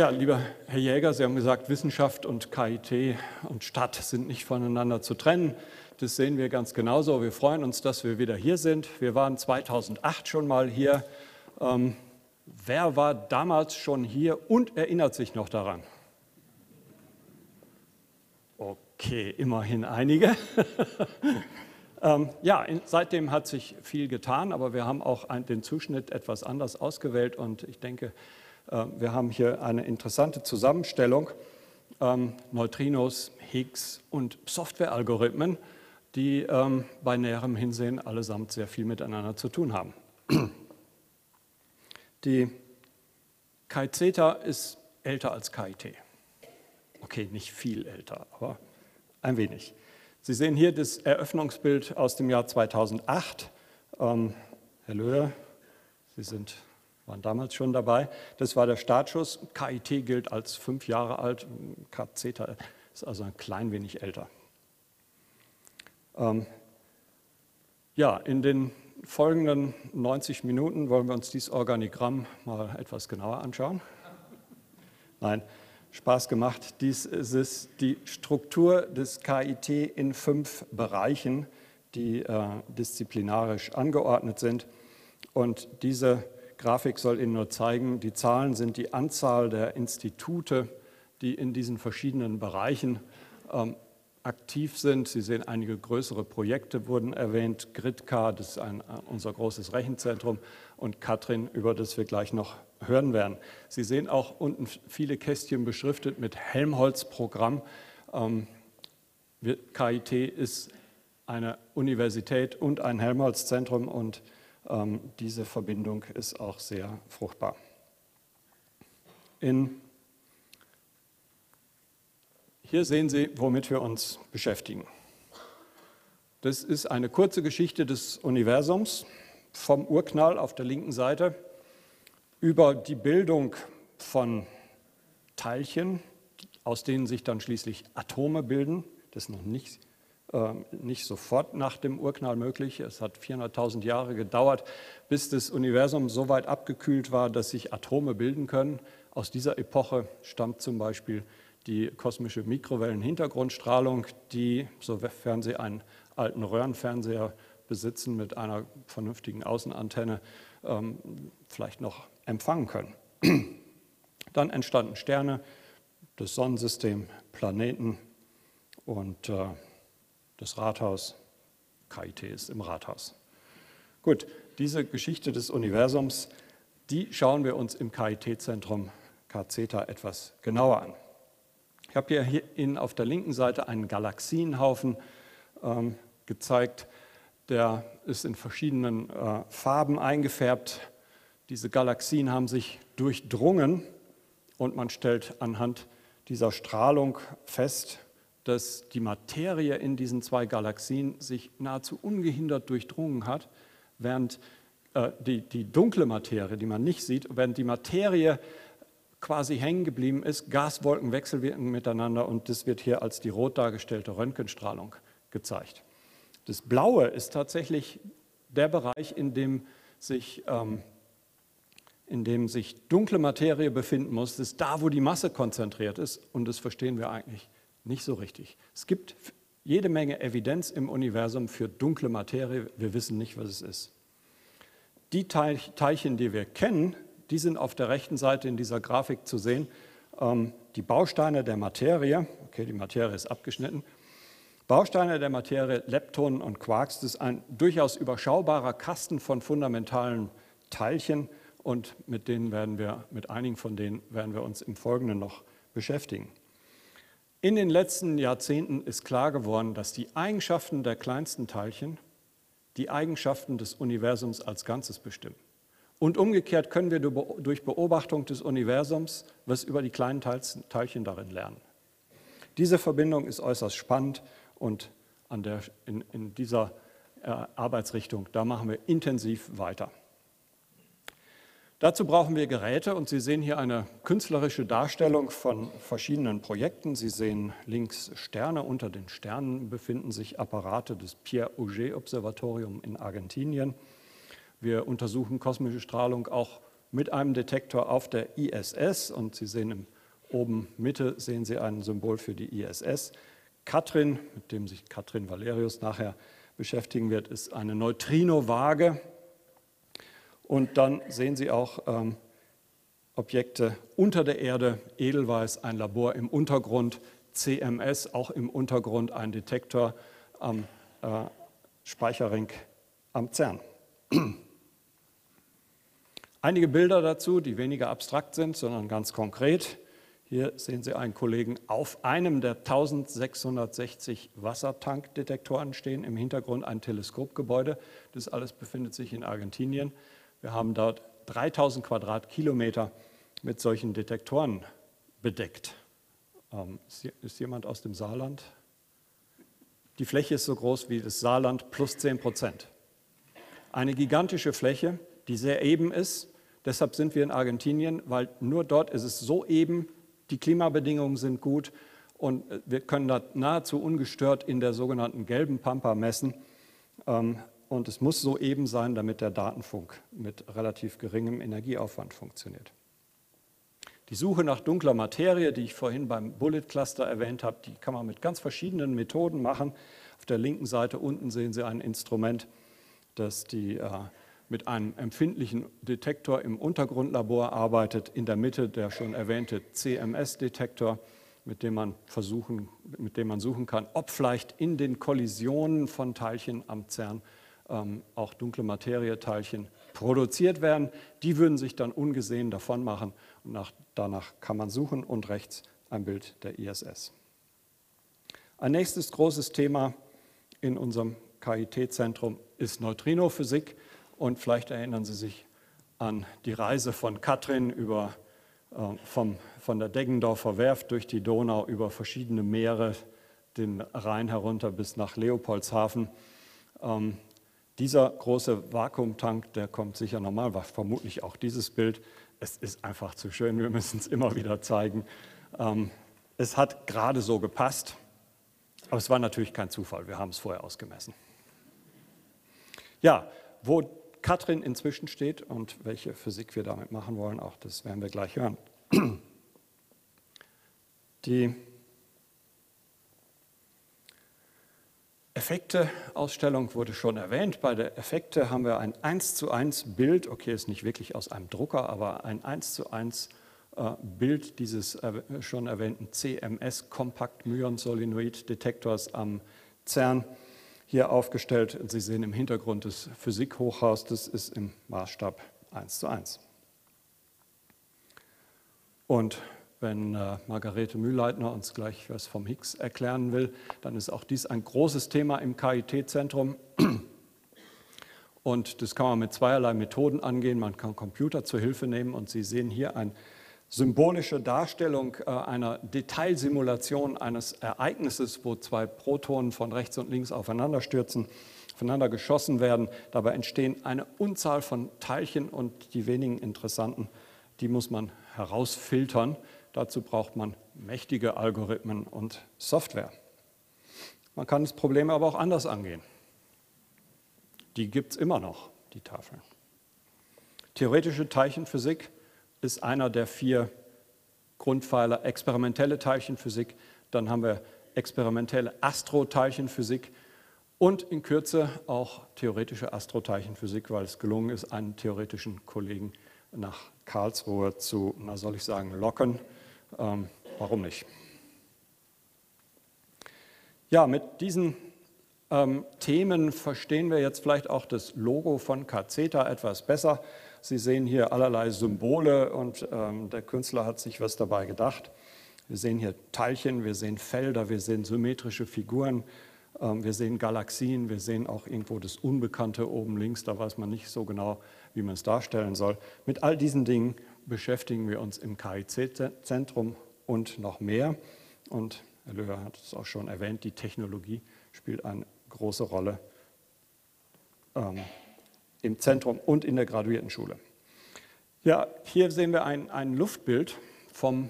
Ja, lieber Herr Jäger, Sie haben gesagt, Wissenschaft und KIT und Stadt sind nicht voneinander zu trennen. Das sehen wir ganz genauso. Wir freuen uns, dass wir wieder hier sind. Wir waren 2008 schon mal hier. Ähm, wer war damals schon hier und erinnert sich noch daran? Okay, immerhin einige. ähm, ja, in, seitdem hat sich viel getan, aber wir haben auch ein, den Zuschnitt etwas anders ausgewählt und ich denke, wir haben hier eine interessante Zusammenstellung. Ähm, Neutrinos, Higgs und Softwarealgorithmen, die ähm, bei näherem Hinsehen allesamt sehr viel miteinander zu tun haben. Die KI-Zeta ist älter als KIT. Okay, nicht viel älter, aber ein wenig. Sie sehen hier das Eröffnungsbild aus dem Jahr 2008. Ähm, Herr Löhe, Sie sind, waren damals schon dabei. Das war der Startschuss. KIT gilt als fünf Jahre alt. KZeta ist also ein klein wenig älter. Ähm, ja, in den folgenden 90 Minuten wollen wir uns dieses Organigramm mal etwas genauer anschauen. Nein, Spaß gemacht. Dies ist die Struktur des KIT in fünf Bereichen, die äh, disziplinarisch angeordnet sind. Und diese Grafik soll Ihnen nur zeigen, die Zahlen sind die Anzahl der Institute, die in diesen verschiedenen Bereichen ähm, aktiv sind. Sie sehen, einige größere Projekte wurden erwähnt. GridCar, das ist ein, unser großes Rechenzentrum, und Katrin, über das wir gleich noch hören werden. Sie sehen auch unten viele Kästchen beschriftet mit Helmholtz-Programm. Ähm, KIT ist eine Universität und ein Helmholtz-Zentrum und diese Verbindung ist auch sehr fruchtbar. In hier sehen Sie, womit wir uns beschäftigen. Das ist eine kurze Geschichte des Universums vom Urknall auf der linken Seite über die Bildung von Teilchen, aus denen sich dann schließlich Atome bilden. Das ist noch nicht, nicht sofort nach dem Urknall möglich. Es hat 400.000 Jahre gedauert, bis das Universum so weit abgekühlt war, dass sich Atome bilden können. Aus dieser Epoche stammt zum Beispiel die kosmische Mikrowellenhintergrundstrahlung, die, sofern Sie einen alten Röhrenfernseher besitzen mit einer vernünftigen Außenantenne, ähm, vielleicht noch empfangen können. Dann entstanden Sterne, das Sonnensystem, Planeten und äh, das Rathaus. KIT ist im Rathaus. Gut, diese Geschichte des Universums, die schauen wir uns im KIT-Zentrum KZeta etwas genauer an. Ich habe hier Ihnen auf der linken Seite einen Galaxienhaufen ähm, gezeigt. Der ist in verschiedenen äh, Farben eingefärbt. Diese Galaxien haben sich durchdrungen und man stellt anhand dieser Strahlung fest, dass die Materie in diesen zwei Galaxien sich nahezu ungehindert durchdrungen hat, während äh, die, die dunkle Materie, die man nicht sieht, während die Materie quasi hängen geblieben ist. Gaswolken wechselwirken miteinander und das wird hier als die rot dargestellte Röntgenstrahlung gezeigt. Das Blaue ist tatsächlich der Bereich, in dem sich, ähm, in dem sich dunkle Materie befinden muss. Das ist da, wo die Masse konzentriert ist und das verstehen wir eigentlich nicht so richtig. Es gibt jede Menge Evidenz im Universum für dunkle Materie. Wir wissen nicht, was es ist. Die Teilchen, die wir kennen, die sind auf der rechten Seite in dieser Grafik zu sehen. Ähm, die Bausteine der Materie, okay, die Materie ist abgeschnitten. Bausteine der Materie, Leptonen und Quarks, das ist ein durchaus überschaubarer Kasten von fundamentalen Teilchen und mit denen werden wir, mit einigen von denen werden wir uns im Folgenden noch beschäftigen. In den letzten Jahrzehnten ist klar geworden, dass die Eigenschaften der kleinsten Teilchen die Eigenschaften des Universums als Ganzes bestimmen. Und umgekehrt können wir durch Beobachtung des Universums was über die kleinen Teilchen darin lernen. Diese Verbindung ist äußerst spannend und der, in, in, dieser äh, Arbeitsrichtung, da machen wir intensiv weiter. Dazu brauchen wir Geräte und Sie sehen hier eine künstlerische Darstellung von verschiedenen Projekten. Sie sehen links Sterne, unter den Sternen befinden sich Apparate des Pierre Auger Observatorium in Argentinien. Wir untersuchen kosmische Strahlung auch mit einem Detektor auf der ISS und Sie sehen im oben Mitte sehen Sie ein Symbol für die ISS. Katrin, mit dem sich Katrin Valerius nachher beschäftigen wird, ist eine Neutrino-Waage. Und dann sehen Sie auch ähm, Objekte unter der Erde, Edelweiß, ein Labor im Untergrund, CMS, auch im Untergrund ein Detektor am äh, Speicherring am CERN. Einige Bilder dazu, die weniger abstrakt sind, sondern ganz konkret. Hier sehen Sie einen Kollegen auf einem der 1660 Wassertankdetektoren stehen, im Hintergrund ein Teleskopgebäude. Das alles befindet sich in Argentinien. Wir haben dort 3000 Quadratkilometer mit solchen Detektoren bedeckt. Ähm, ist jemand aus dem Saarland? Die Fläche ist so groß wie das Saarland plus 10 Prozent. Eine gigantische Fläche, die sehr eben ist. Deshalb sind wir in Argentinien, weil nur dort ist es so eben, die Klimabedingungen sind gut und wir können da nahezu ungestört in der sogenannten gelben Pampa messen. Ähm, und es muss so eben sein, damit der Datenfunk mit relativ geringem Energieaufwand funktioniert. Die Suche nach dunkler Materie, die ich vorhin beim Bullet Cluster erwähnt habe, die kann man mit ganz verschiedenen Methoden machen. Auf der linken Seite unten sehen Sie ein Instrument, das die, äh, mit einem empfindlichen Detektor im Untergrundlabor arbeitet. In der Mitte der schon erwähnte CMS-Detektor, mit dem man versuchen, mit dem man suchen kann, ob vielleicht in den Kollisionen von Teilchen am CERN ähm, auch dunkle Materieteilchen produziert werden. Die würden sich dann ungesehen davon machen und nach, danach kann man suchen und rechts ein Bild der ISS. Ein nächstes großes Thema in unserem KIT-Zentrum ist Neutrinophysik und vielleicht erinnern Sie sich an die Reise von Katrin über, äh, vom, von der Deggendorfer Werft durch die Donau über verschiedene Meere, den Rhein herunter bis nach Leopoldshafen. Ähm, dieser große Vakuumtank, der kommt sicher nochmal, war vermutlich auch dieses Bild. Es ist einfach zu schön, wir müssen es immer wieder zeigen. Ähm, es hat gerade so gepasst, aber es war natürlich kein Zufall, wir haben es vorher ausgemessen. Ja, wo Katrin inzwischen steht und welche Physik wir damit machen wollen, auch das werden wir gleich hören. Die Effekte-Ausstellung wurde schon erwähnt. Bei der Effekte haben wir ein 1 zu 1 Bild, okay, ist nicht wirklich aus einem Drucker, aber ein 1 zu 1 äh, Bild dieses schon erwähnten CMS, Compact Myon Solenoid Detektors am CERN hier aufgestellt. Sie sehen im Hintergrund das Physikhochhaus, das ist im Maßstab 1 zu 1. Und wenn äh, Margarete Mühlleitner uns gleich was vom Higgs erklären will, dann ist auch dies ein großes Thema im KIT-Zentrum. Und das kann man mit zweierlei Methoden angehen. Man kann Computer zur Hilfe nehmen und Sie sehen hier eine symbolische Darstellung äh, einer Detailsimulation eines Ereignisses, wo zwei Protonen von rechts und links aufeinanderstürzen, aufeinander geschossen werden. Dabei entstehen eine Unzahl von Teilchen und die wenigen interessanten, die muss man herausfiltern. Dazu braucht man mächtige Algorithmen und Software. Man kann das Problem aber auch anders angehen. Die gibt es immer noch, die Tafeln. Theoretische Teilchenphysik ist einer der vier Grundpfeiler. Experimentelle Teilchenphysik, dann haben wir experimentelle Astroteilchenphysik und in Kürze auch theoretische Astroteilchenphysik, weil es gelungen ist, einen theoretischen Kollegen nach Karlsruhe zu, na soll ich sagen, locken. Ähm, warum nicht? Ja, mit diesen ähm, Themen verstehen wir jetzt vielleicht auch das Logo von Kazeta etwas besser. Sie sehen hier allerlei Symbole und ähm, der Künstler hat sich was dabei gedacht. Wir sehen hier Teilchen, wir sehen Felder, wir sehen symmetrische Figuren, ähm, wir sehen Galaxien, wir sehen auch irgendwo das Unbekannte oben links, da weiß man nicht so genau, wie man es darstellen soll. Mit all diesen Dingen beschäftigen wir uns im KIC-Zentrum und noch mehr. Und Herr Löhr hat es auch schon erwähnt, die Technologie spielt eine große Rolle ähm, im Zentrum und in der Graduiertenschule. Ja, hier sehen wir ein, ein Luftbild vom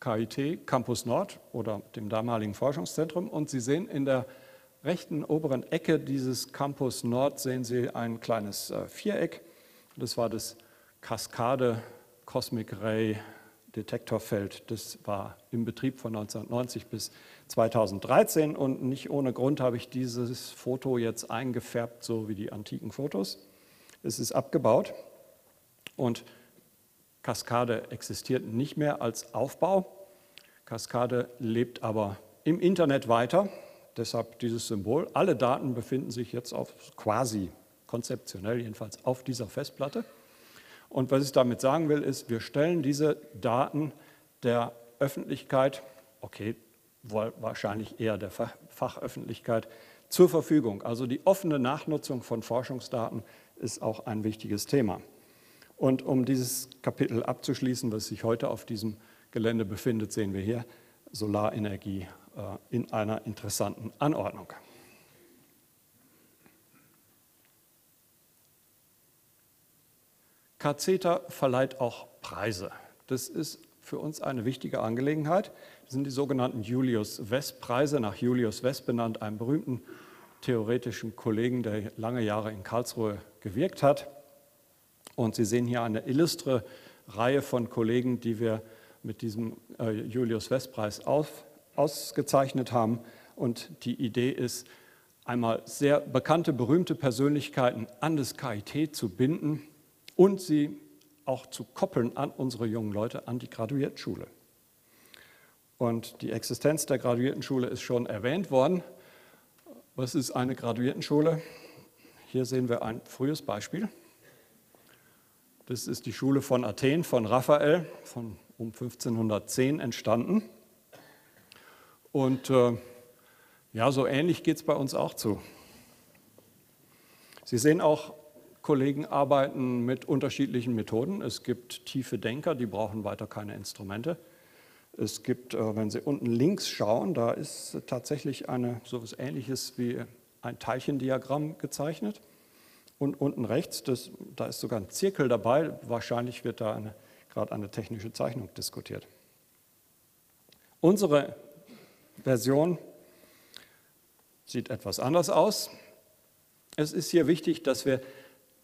KIT Campus Nord oder dem damaligen Forschungszentrum und Sie sehen in der rechten oberen Ecke dieses Campus Nord sehen Sie ein kleines äh, Viereck Das war das Kaskade Cosmic Ray Detektorfeld. Das war im Betrieb von 1990 bis 2013 und nicht ohne Grund habe ich dieses Foto jetzt eingefärbt, so wie die antiken Fotos. Es ist abgebaut und Kaskade existiert nicht mehr als Aufbau. Kaskade lebt aber im Internet weiter, deshalb dieses Symbol. Alle Daten befinden sich jetzt auf quasi konzeptionell jedenfalls auf dieser Festplatte. Und was ich damit sagen will, ist, wir stellen diese Daten der Öffentlichkeit, okay, wahrscheinlich eher der Fachöffentlichkeit, zur Verfügung. Also die offene Nachnutzung von Forschungsdaten ist auch ein wichtiges Thema. Und um dieses Kapitel abzuschließen, was sich heute auf diesem Gelände befindet, sehen wir hier Solarenergie äh, in einer interessanten Anordnung. KCETA verleiht auch Preise. Das ist für uns eine wichtige Angelegenheit. Das sind die sogenannten Julius-West-Preise, nach Julius West benannt, einem berühmten theoretischen Kollegen, der lange Jahre in Karlsruhe gewirkt hat. Und Sie sehen hier eine illustre Reihe von Kollegen, die wir mit diesem äh, Julius-West-Preis ausgezeichnet haben. Und die Idee ist, einmal sehr bekannte, berühmte Persönlichkeiten an das KIT zu binden und sie auch zu koppeln an unsere jungen Leute, an die Graduiertenschule. Und die Existenz der Graduiertenschule ist schon erwähnt worden. Was ist eine Graduiertenschule? Hier sehen wir ein frühes Beispiel. Das ist die Schule von Athen von Raphael, von um 1510 entstanden. Und äh, ja, so ähnlich geht es bei uns auch zu. Sie sehen auch, Kollegen arbeiten mit unterschiedlichen Methoden. Es gibt tiefe Denker, die brauchen weiter keine Instrumente. Es gibt, äh, wenn Sie unten links schauen, da ist tatsächlich eine, so etwas Ähnliches wie ein Teilchendiagramm gezeichnet. Und unten rechts, das, da ist sogar ein Zirkel dabei. Wahrscheinlich wird da gerade eine technische Zeichnung diskutiert. Unsere Version sieht etwas anders aus. Es ist hier wichtig, dass wir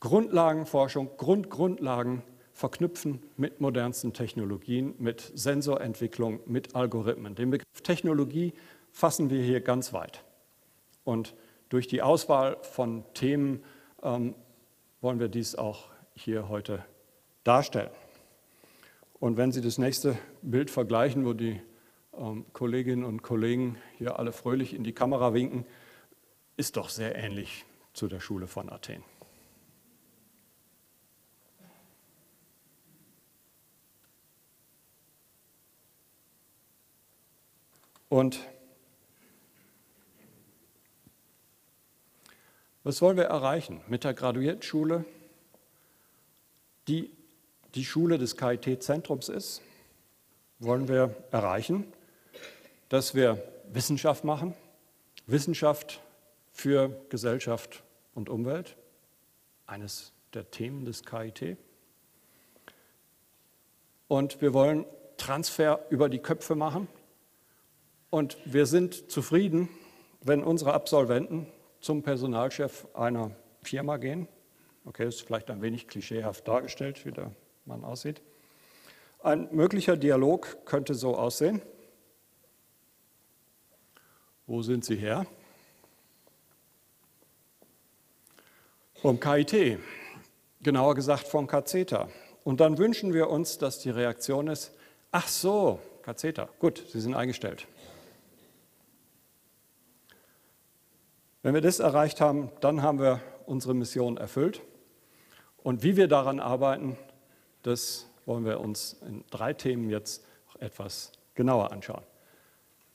Grundlagenforschung, Grundgrundlagen verknüpfen mit modernsten Technologien, mit Sensorentwicklung, mit Algorithmen. Den Begriff Technologie fassen wir hier ganz weit. Und durch die Auswahl von Themen ähm, wollen wir dies auch hier heute darstellen. Und wenn Sie das nächste Bild vergleichen, wo die ähm, Kolleginnen und Kollegen hier alle fröhlich in die Kamera winken, ist doch sehr ähnlich zu der Schule von Athen. Und Was wollen wir erreichen mit der Graduiertenschule, die die Schule des KIT-Zentrums ist? Wollen wir erreichen, dass wir Wissenschaft machen, Wissenschaft für Gesellschaft und Umwelt, eines der Themen des KIT. Und wir wollen Transfer über die Köpfe machen. Und wir sind zufrieden, wenn unsere Absolventen zum Personalchef einer Firma gehen. Okay, ist vielleicht ein wenig klischeehaft dargestellt, wie der Mann aussieht. Ein möglicher Dialog könnte so aussehen. Wo sind Sie her? Vom KIT, genauer gesagt vom KCETA. Und dann wünschen wir uns, dass die Reaktion ist, ach so, KCETA, gut, Sie sind eingestellt. Wenn wir das erreicht haben, dann haben wir unsere Mission erfüllt. Und wie wir daran arbeiten, das wollen wir uns in drei Themen jetzt etwas genauer anschauen.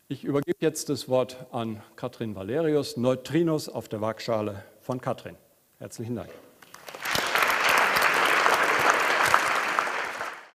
Ich übergebe jetzt das Wort an Katrin Valerius, Neutrinos auf der Waagschale von Katrin. Herzlichen Dank.